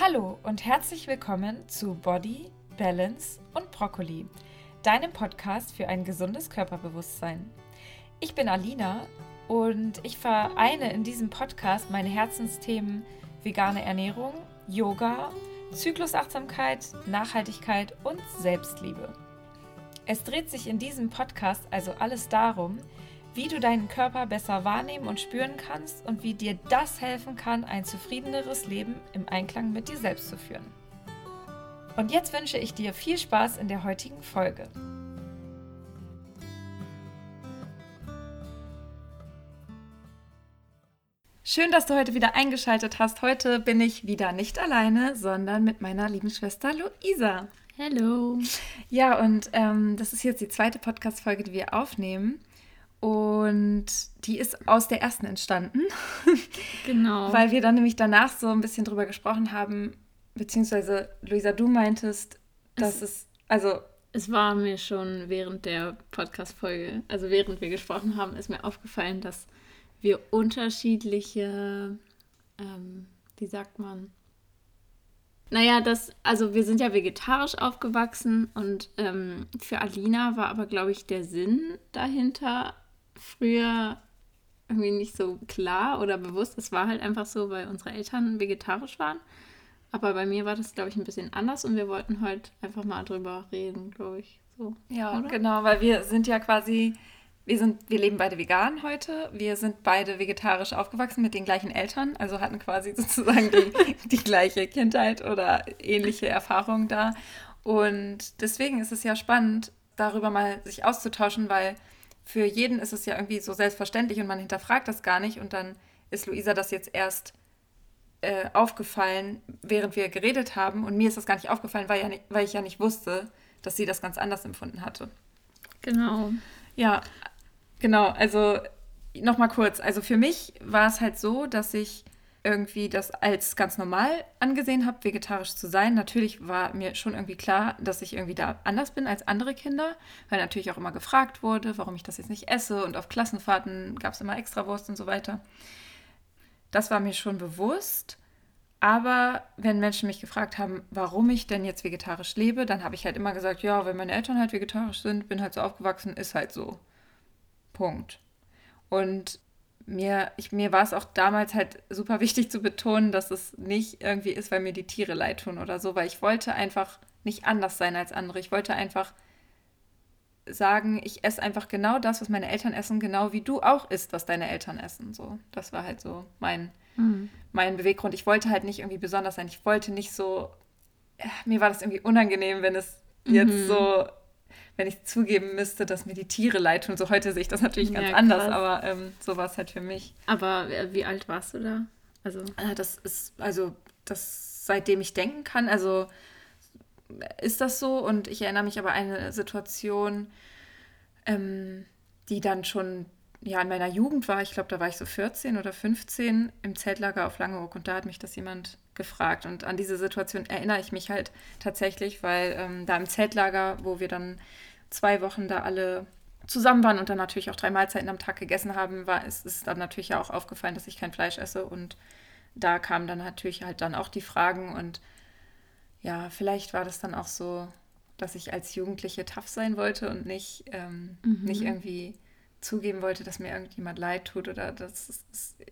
Hallo und herzlich willkommen zu Body, Balance und Brokkoli, deinem Podcast für ein gesundes Körperbewusstsein. Ich bin Alina und ich vereine in diesem Podcast meine Herzensthemen vegane Ernährung, Yoga, Zyklusachtsamkeit, Nachhaltigkeit und Selbstliebe. Es dreht sich in diesem Podcast also alles darum, wie du deinen Körper besser wahrnehmen und spüren kannst und wie dir das helfen kann, ein zufriedeneres Leben im Einklang mit dir selbst zu führen. Und jetzt wünsche ich dir viel Spaß in der heutigen Folge. Schön, dass du heute wieder eingeschaltet hast. Heute bin ich wieder nicht alleine, sondern mit meiner lieben Schwester Luisa. Hallo. Ja, und ähm, das ist jetzt die zweite Podcast-Folge, die wir aufnehmen. Und die ist aus der ersten entstanden. Genau. Weil wir dann nämlich danach so ein bisschen drüber gesprochen haben, beziehungsweise Luisa, du meintest, dass es, es also. Es war mir schon während der Podcast-Folge, also während wir gesprochen haben, ist mir aufgefallen, dass wir unterschiedliche, ähm, wie sagt man, naja, das, also wir sind ja vegetarisch aufgewachsen und ähm, für Alina war aber, glaube ich, der Sinn dahinter früher irgendwie nicht so klar oder bewusst. Es war halt einfach so, weil unsere Eltern vegetarisch waren. Aber bei mir war das, glaube ich, ein bisschen anders und wir wollten heute einfach mal drüber reden, glaube ich. So, ja, oder? genau, weil wir sind ja quasi, wir sind, wir leben beide vegan heute. Wir sind beide vegetarisch aufgewachsen mit den gleichen Eltern, also hatten quasi sozusagen die, die gleiche Kindheit oder ähnliche Erfahrungen da. Und deswegen ist es ja spannend, darüber mal sich auszutauschen, weil für jeden ist es ja irgendwie so selbstverständlich und man hinterfragt das gar nicht. Und dann ist Luisa das jetzt erst äh, aufgefallen, während wir geredet haben. Und mir ist das gar nicht aufgefallen, weil, ja nicht, weil ich ja nicht wusste, dass sie das ganz anders empfunden hatte. Genau. Ja, genau. Also nochmal kurz. Also für mich war es halt so, dass ich irgendwie das als ganz normal angesehen habe, vegetarisch zu sein. Natürlich war mir schon irgendwie klar, dass ich irgendwie da anders bin als andere Kinder, weil natürlich auch immer gefragt wurde, warum ich das jetzt nicht esse und auf Klassenfahrten gab es immer Extrawurst und so weiter. Das war mir schon bewusst. Aber wenn Menschen mich gefragt haben, warum ich denn jetzt vegetarisch lebe, dann habe ich halt immer gesagt, ja, wenn meine Eltern halt vegetarisch sind, bin halt so aufgewachsen, ist halt so. Punkt. Und mir, ich, mir war es auch damals halt super wichtig zu betonen, dass es nicht irgendwie ist, weil mir die Tiere leid tun oder so, weil ich wollte einfach nicht anders sein als andere. Ich wollte einfach sagen, ich esse einfach genau das, was meine Eltern essen, genau wie du auch isst, was deine Eltern essen. So, das war halt so mein, mhm. mein Beweggrund. Ich wollte halt nicht irgendwie besonders sein. Ich wollte nicht so. Mir war das irgendwie unangenehm, wenn es jetzt mhm. so wenn ich zugeben müsste, dass mir die Tiere leid tun. So heute sehe ich das natürlich ganz ja, anders, aber ähm, so war es halt für mich. Aber äh, wie alt warst du da? Also äh, das ist also das seitdem ich denken kann. Also ist das so und ich erinnere mich aber an eine Situation, ähm, die dann schon ja in meiner Jugend war. Ich glaube, da war ich so 14 oder 15 im Zeltlager auf Langeoog und da hat mich das jemand gefragt. Und an diese Situation erinnere ich mich halt tatsächlich, weil ähm, da im Zeltlager, wo wir dann zwei Wochen da alle zusammen waren und dann natürlich auch drei Mahlzeiten am Tag gegessen haben, war es ist dann natürlich ja auch aufgefallen, dass ich kein Fleisch esse und da kamen dann natürlich halt dann auch die Fragen und ja, vielleicht war das dann auch so, dass ich als Jugendliche tough sein wollte und nicht, ähm, mhm. nicht irgendwie zugeben wollte, dass mir irgendjemand leid tut oder das ist,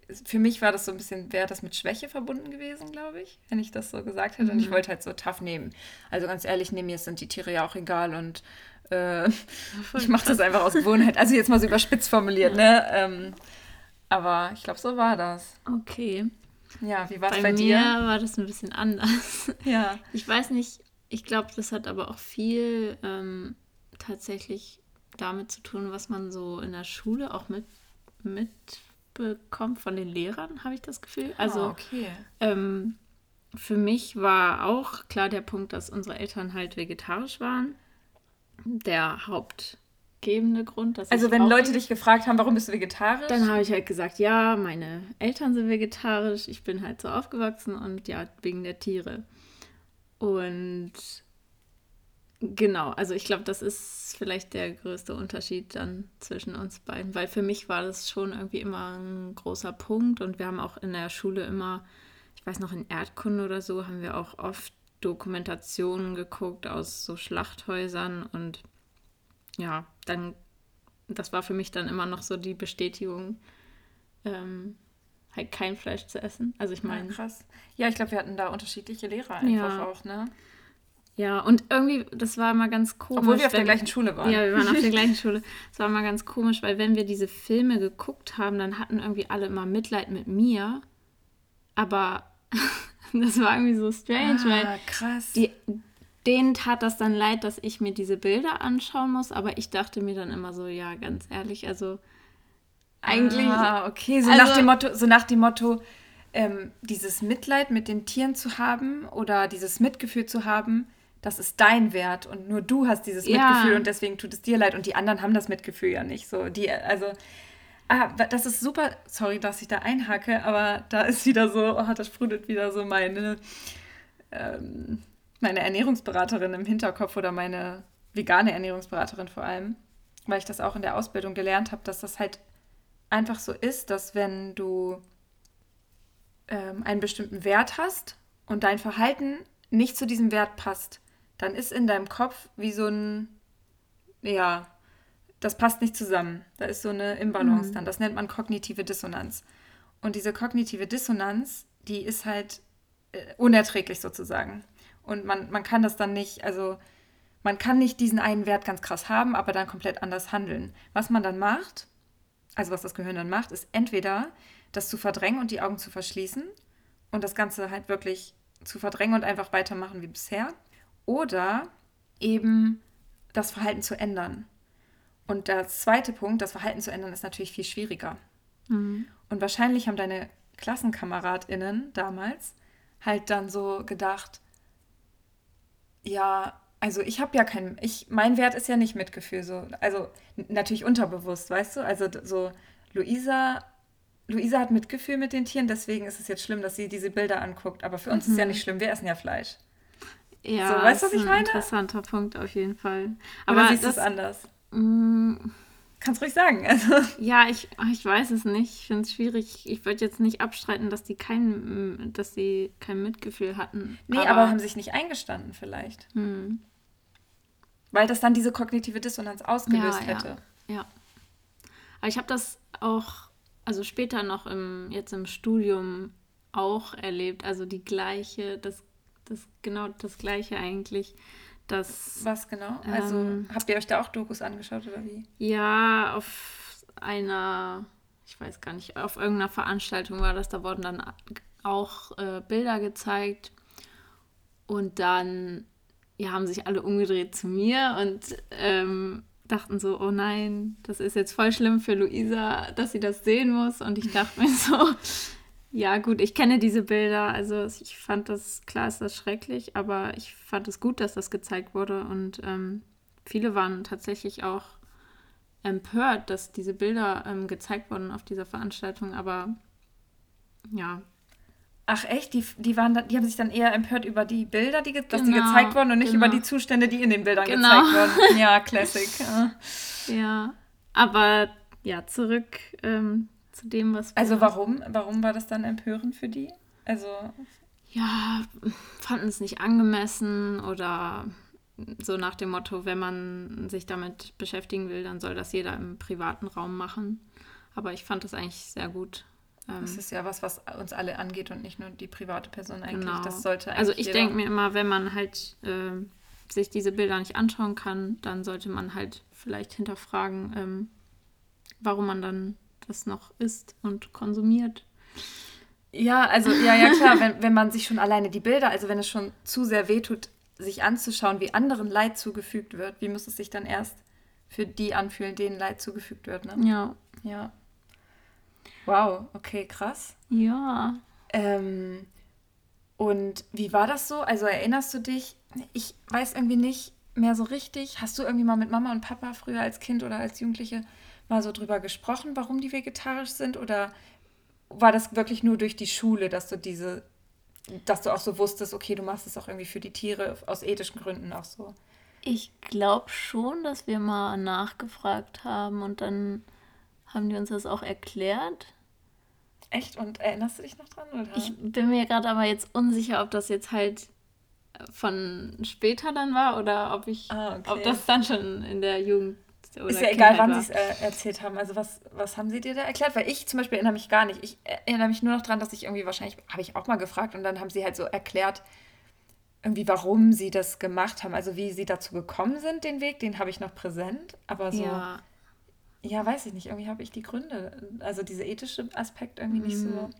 ist, für mich war das so ein bisschen, wäre das mit Schwäche verbunden gewesen, glaube ich, wenn ich das so gesagt hätte. Mhm. Und ich mhm. wollte halt so tough nehmen. Also ganz ehrlich, nee, mir sind die Tiere ja auch egal und äh, ich mache das einfach aus Gewohnheit. Also jetzt mal so überspitzt formuliert, ne? Ähm, aber ich glaube, so war das. Okay. Ja, wie war es bei, bei dir? Bei mir war das ein bisschen anders. Ja. Ich weiß nicht, ich glaube, das hat aber auch viel ähm, tatsächlich damit zu tun, was man so in der Schule auch mit, mitbekommt von den Lehrern, habe ich das Gefühl. Ah, also, okay. ähm, für mich war auch klar der Punkt, dass unsere Eltern halt vegetarisch waren. Der hauptgebende Grund. Dass also wenn Leute dich gefragt haben, warum bist du vegetarisch? Dann habe ich halt gesagt, ja, meine Eltern sind vegetarisch, ich bin halt so aufgewachsen und ja, wegen der Tiere. Und Genau, also ich glaube, das ist vielleicht der größte Unterschied dann zwischen uns beiden, weil für mich war das schon irgendwie immer ein großer Punkt und wir haben auch in der Schule immer ich weiß noch, in Erdkunde oder so haben wir auch oft Dokumentationen geguckt aus so Schlachthäusern und ja, dann, das war für mich dann immer noch so die Bestätigung, ähm, halt kein Fleisch zu essen. Also ich meine. Ja, krass. Ja, ich glaube, wir hatten da unterschiedliche Lehrer einfach ja. auch, ne? Ja, und irgendwie, das war immer ganz komisch. Obwohl wir auf der gleichen Schule waren. Ja, wir waren auf der gleichen Schule. Es war immer ganz komisch, weil wenn wir diese Filme geguckt haben, dann hatten irgendwie alle immer Mitleid mit mir. Aber das war irgendwie so strange, ah, weil krass. Die, denen tat das dann leid, dass ich mir diese Bilder anschauen muss, aber ich dachte mir dann immer so, ja, ganz ehrlich, also eigentlich. Ah, okay, so also, nach dem Motto, so nach dem Motto, ähm, dieses Mitleid mit den Tieren zu haben oder dieses Mitgefühl zu haben, das ist dein Wert und nur du hast dieses ja. Mitgefühl und deswegen tut es dir leid und die anderen haben das Mitgefühl ja nicht. So, die, also, ah, das ist super, sorry, dass ich da einhacke, aber da ist wieder so, oh, da sprudelt wieder so meine, ähm, meine Ernährungsberaterin im Hinterkopf oder meine vegane Ernährungsberaterin vor allem, weil ich das auch in der Ausbildung gelernt habe, dass das halt einfach so ist, dass wenn du ähm, einen bestimmten Wert hast und dein Verhalten nicht zu diesem Wert passt, dann ist in deinem Kopf wie so ein, ja, das passt nicht zusammen. Da ist so eine Imbalance mhm. dann. Das nennt man kognitive Dissonanz. Und diese kognitive Dissonanz, die ist halt äh, unerträglich sozusagen. Und man, man kann das dann nicht, also man kann nicht diesen einen Wert ganz krass haben, aber dann komplett anders handeln. Was man dann macht, also was das Gehirn dann macht, ist entweder das zu verdrängen und die Augen zu verschließen und das Ganze halt wirklich zu verdrängen und einfach weitermachen wie bisher. Oder eben das Verhalten zu ändern. Und der zweite Punkt, das Verhalten zu ändern, ist natürlich viel schwieriger. Mhm. Und wahrscheinlich haben deine KlassenkameradInnen damals halt dann so gedacht, ja, also ich habe ja kein, ich, mein Wert ist ja nicht Mitgefühl, so, also natürlich unterbewusst, weißt du? Also so, Luisa, Luisa hat Mitgefühl mit den Tieren, deswegen ist es jetzt schlimm, dass sie diese Bilder anguckt. Aber für uns mhm. ist ja nicht schlimm, wir essen ja Fleisch. Ja, so, weißt du, was ich meine? Interessanter Punkt auf jeden Fall. Aber Oder siehst du es anders? Mm, Kannst ruhig sagen. Also. Ja, ich, ich weiß es nicht. Ich finde es schwierig. Ich würde jetzt nicht abstreiten, dass die kein, dass sie kein Mitgefühl hatten. Nee, aber, aber haben sich nicht eingestanden vielleicht. Hm. Weil das dann diese kognitive Dissonanz ausgelöst ja, hätte. Ja. ja. Aber ich habe das auch, also später noch im, jetzt im Studium auch erlebt. Also die gleiche, das das genau das gleiche eigentlich. Das, Was genau? Also ähm, habt ihr euch da auch Dokus angeschaut oder wie? Ja, auf einer, ich weiß gar nicht, auf irgendeiner Veranstaltung war das, da wurden dann auch äh, Bilder gezeigt und dann ja, haben sich alle umgedreht zu mir und ähm, dachten so, oh nein, das ist jetzt voll schlimm für Luisa, dass sie das sehen muss. Und ich dachte mir so, ja, gut, ich kenne diese Bilder. Also ich fand das, klar ist das schrecklich, aber ich fand es gut, dass das gezeigt wurde. Und ähm, viele waren tatsächlich auch empört, dass diese Bilder ähm, gezeigt wurden auf dieser Veranstaltung. Aber ja. Ach echt? Die, die, waren, die haben sich dann eher empört über die Bilder, die, dass genau, die gezeigt wurden und nicht genau. über die Zustände, die in den Bildern genau. gezeigt wurden. Ja, Classic. Ja, ja. aber ja, zurück ähm, zu dem, was Also warum? Warum war das dann empörend für die? Also. Ja, fanden es nicht angemessen oder so nach dem Motto, wenn man sich damit beschäftigen will, dann soll das jeder im privaten Raum machen. Aber ich fand das eigentlich sehr gut. Das ähm, ist ja was, was uns alle angeht und nicht nur die private Person eigentlich. Genau. Das sollte also ich denke mir immer, wenn man halt äh, sich diese Bilder nicht anschauen kann, dann sollte man halt vielleicht hinterfragen, ähm, warum man dann das noch isst und konsumiert. Ja, also ja, ja klar, wenn, wenn man sich schon alleine die Bilder, also wenn es schon zu sehr wehtut, sich anzuschauen, wie anderen Leid zugefügt wird, wie muss es sich dann erst für die anfühlen, denen Leid zugefügt wird, ne? Ja. Ja. Wow, okay, krass. Ja. Ähm, und wie war das so? Also erinnerst du dich? Ich weiß irgendwie nicht mehr so richtig. Hast du irgendwie mal mit Mama und Papa früher als Kind oder als Jugendliche mal so drüber gesprochen, warum die vegetarisch sind? Oder war das wirklich nur durch die Schule, dass du diese, dass du auch so wusstest, okay, du machst es auch irgendwie für die Tiere aus ethischen Gründen auch so? Ich glaube schon, dass wir mal nachgefragt haben und dann haben die uns das auch erklärt. Echt? Und erinnerst du dich noch dran? Oder? Ich bin mir gerade aber jetzt unsicher, ob das jetzt halt von später dann war oder ob ich, Ah, okay. ob das dann schon in der Jugend oder Ist ja egal, wann sie es äh, erzählt haben. Also was, was haben sie dir da erklärt? Weil ich zum Beispiel erinnere mich gar nicht. Ich erinnere mich nur noch dran, dass ich irgendwie wahrscheinlich, habe ich auch mal gefragt und dann haben sie halt so erklärt, irgendwie warum sie das gemacht haben. Also wie sie dazu gekommen sind, den Weg, den habe ich noch präsent. Aber so, ja, Ja, weiß ich nicht, irgendwie habe ich die Gründe. Also dieser ethische Aspekt irgendwie nicht Mhm. so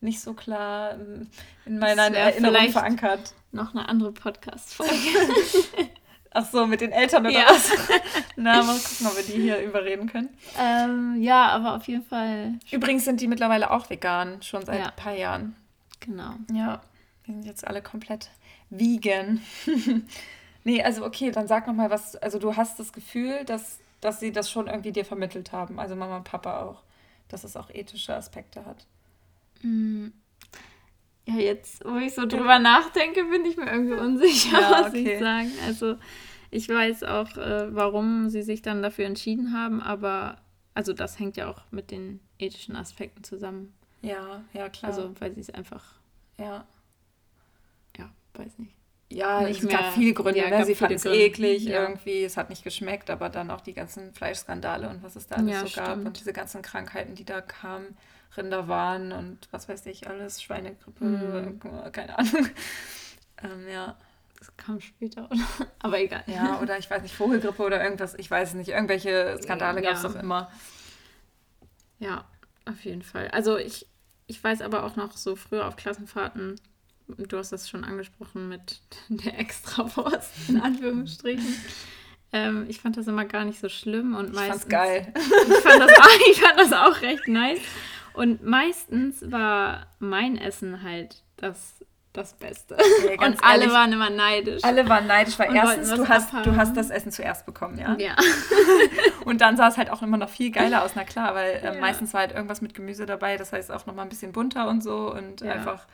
nicht so klar ähm, in meiner Erinnerung verankert. noch eine andere Podcast-Folge. Ach so, mit den Eltern oder Ja. was? Na, mal gucken, ob wir die hier überreden können. ähm, ja, aber auf jeden Fall, Übrigens sind die mittlerweile auch vegan, schon seit Ja. ein paar Jahren. genau. Ja, wir sind jetzt alle komplett vegan. nee, also okay, dann sag noch mal was. Also du hast das Gefühl, dass, dass sie das schon irgendwie dir vermittelt haben, also Mama und Papa auch, dass es auch ethische Aspekte hat. Mm. Ja, jetzt, wo ich so drüber nachdenke, bin ich mir irgendwie unsicher, Ja, muss okay. ich sagen. Also, ich weiß auch, äh, warum sie sich dann dafür entschieden haben, aber also das hängt ja auch mit den ethischen Aspekten zusammen. Ja, ja, klar. Also, weil sie es einfach, ja. ja, weiß nicht. Ja, Nicht es gab mehr- viele Gründe. ja, ne? gab Sie fanden es eklig ja. irgendwie, es hat nicht geschmeckt, aber dann auch die ganzen Fleischskandale und was es da alles Ja, so gab stimmt. und diese ganzen Krankheiten, die da kamen, Rinderwahn und was weiß ich alles, Schweinegrippe, Mhm. keine Ahnung. Ähm, ja. Das kam später, oder? Aber egal. ja, oder ich weiß nicht, Vogelgrippe oder irgendwas, ich weiß es nicht, irgendwelche Skandale Ja. gab es doch immer. Ja, auf jeden Fall. Also ich, ich weiß aber auch noch so früher auf Klassenfahrten, du hast das schon angesprochen mit der Extrawurst, in Anführungsstrichen. ähm, ich fand das immer gar nicht so schlimm und Ich meistens. fand's geil. Ich fand, das auch, ich fand das auch recht nice. Und meistens war mein Essen halt das, das Beste. Ja, und alle ehrlich, waren immer neidisch. Alle waren neidisch, weil Und erstens, du hast, du hast das Essen zuerst bekommen, ja. ja. Und dann sah es halt auch immer noch viel geiler aus, na klar, weil äh, Ja. meistens war halt irgendwas mit Gemüse dabei, das heißt auch nochmal ein bisschen bunter und so und Ja. einfach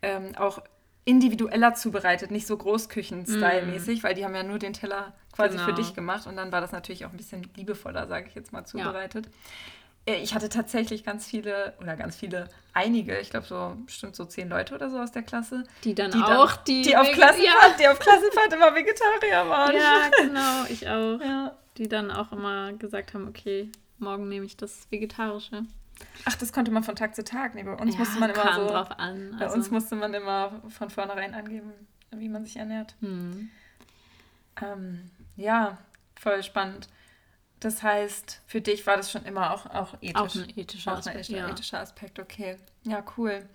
ähm, auch individueller zubereitet, nicht so Großküchen-Style-mäßig, weil die haben ja nur den Teller quasi für Genau. dich gemacht und dann war das natürlich auch ein bisschen liebevoller, sage ich jetzt mal, zubereitet. Äh, Ich hatte tatsächlich ganz viele, oder ganz viele, einige, ich glaube so bestimmt so zehn Leute oder so aus der Klasse, Die dann die, auch, dann, die, die, auf Klassenfahrt, die auf Klassenfahrt immer Vegetarier waren. Ja, genau, ich auch. Ja. Die dann auch immer gesagt haben, okay, morgen nehme ich das Vegetarische. Ach, das konnte man von Tag zu Tag. Nee, bei uns ja, musste man immer so. drauf an. Bei Also, uns musste man immer von vornherein angeben, wie man sich ernährt. hm. Ähm, ja, voll spannend. Das heißt, für dich war das schon immer auch, auch ethisch. Auch ein ethischer Auch ein Aspekt, ethischer, ja. ethischer Aspekt, okay. Ja, cool.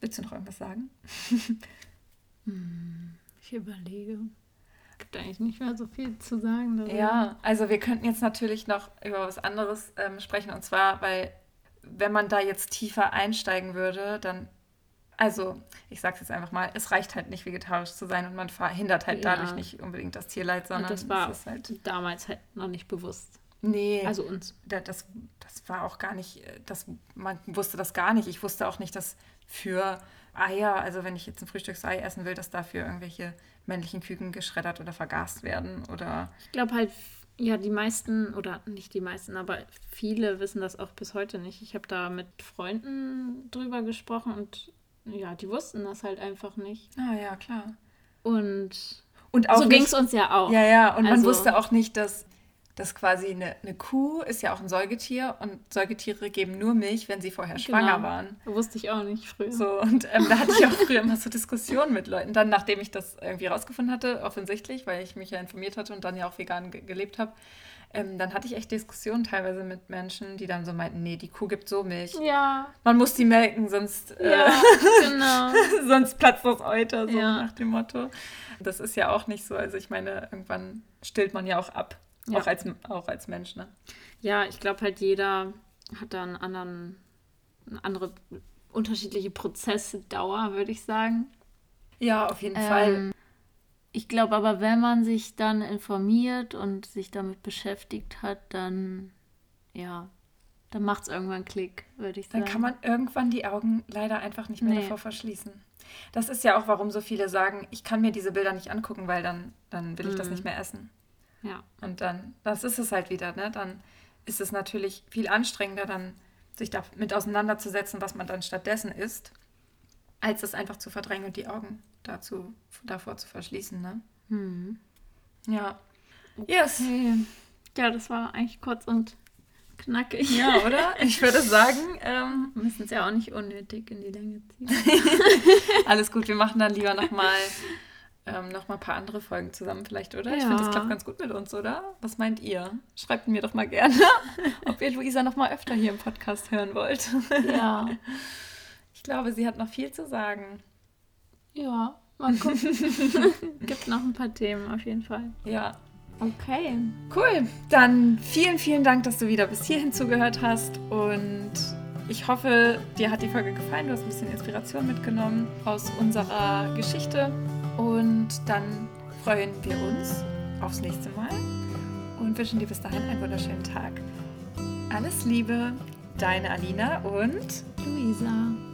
Willst du noch irgendwas sagen? Ich überlege. Gibt eigentlich nicht mehr so viel zu sagen. darüber. Ja, also wir könnten jetzt natürlich noch über was anderes ähm, sprechen. Und zwar, weil wenn man da jetzt tiefer einsteigen würde, dann, also ich sage es jetzt einfach mal, es reicht halt nicht vegetarisch zu sein und man verhindert halt Ja. dadurch nicht unbedingt das Tierleid, Und sondern das war es ist halt, damals halt noch nicht bewusst. nee, Also uns. da- das, das war auch gar nicht, äh, das, man wusste das gar nicht. Ich wusste auch nicht, dass für Eier, also wenn ich jetzt ein Frühstücksei essen will, dass dafür irgendwelche männlichen Küken geschreddert oder vergast werden oder Ich glaube halt, ja, die meisten, oder nicht die meisten, aber viele wissen das auch bis heute nicht. Ich habe da mit Freunden drüber gesprochen und ja, die wussten das halt einfach nicht. Ah ja, klar. Und Und auch so ging es uns ja auch. Ja, ja, und man Also- wusste auch nicht, dass, dass quasi eine, eine Kuh ist ja auch ein Säugetier und Säugetiere geben nur Milch, wenn sie vorher schwanger Genau. waren. Wusste ich auch nicht früher. So, und ähm, da hatte ich auch früher immer so Diskussionen mit Leuten. Dann, nachdem ich das irgendwie rausgefunden hatte, offensichtlich, weil ich mich ja informiert hatte und dann ja auch vegan ge gelebt habe, ähm, dann hatte ich echt Diskussionen teilweise mit Menschen, die dann so meinten, nee, die Kuh gibt so Milch. Ja, Man muss die melken, sonst, ja, äh, genau. sonst platzt das Euter, so Ja. nach dem Motto. Das ist ja auch nicht so. Also ich meine, irgendwann stillt man ja auch ab. Ja. Auch, als, auch als Mensch, ne? Ja, ich glaube halt jeder hat da einen anderen, eine andere unterschiedliche Prozessdauer, würde ich sagen. Ja, auf jeden Fall. Ähm, ich glaube aber, wenn man sich dann informiert und sich damit beschäftigt hat, dann ja, dann macht es irgendwann Klick, würde ich sagen. Dann kann man irgendwann die Augen leider einfach nicht mehr Nee. davor verschließen. Das ist ja auch, warum so viele sagen, ich kann mir diese Bilder nicht angucken, weil dann, dann will ich das Mhm. nicht mehr essen. Ja. Und dann, das ist es halt wieder, ne? Dann ist es natürlich viel anstrengender, dann sich damit auseinanderzusetzen, was man dann stattdessen isst, als es einfach zu verdrängen und die Augen dazu, davor zu verschließen. Ne? Hm. Ja. Yes. Okay. Ja, das war eigentlich kurz und knackig. Ja, oder? Ich würde sagen, ähm, müssen es ja auch nicht unnötig in die Länge ziehen. Alles gut, wir machen dann lieber nochmal ähm, noch mal ein paar andere Folgen zusammen vielleicht, oder? Ja. Ich finde, das klappt ganz gut mit uns, oder? Was meint ihr? Schreibt mir doch mal gerne, ob ihr Luisa noch mal öfter hier im Podcast hören wollt. Ja. Ich glaube, sie hat noch viel zu sagen. Ja, mal gucken. Gibt noch ein paar Themen auf jeden Fall. Ja. Okay. Cool. Dann vielen, vielen Dank, dass du wieder bis hierhin zugehört hast und ich hoffe, dir hat die Folge gefallen. Du hast ein bisschen Inspiration mitgenommen aus unserer Geschichte. Und dann freuen wir uns aufs nächste Mal und wünschen dir bis dahin einen wunderschönen Tag. Alles Liebe, deine Alina und Luisa.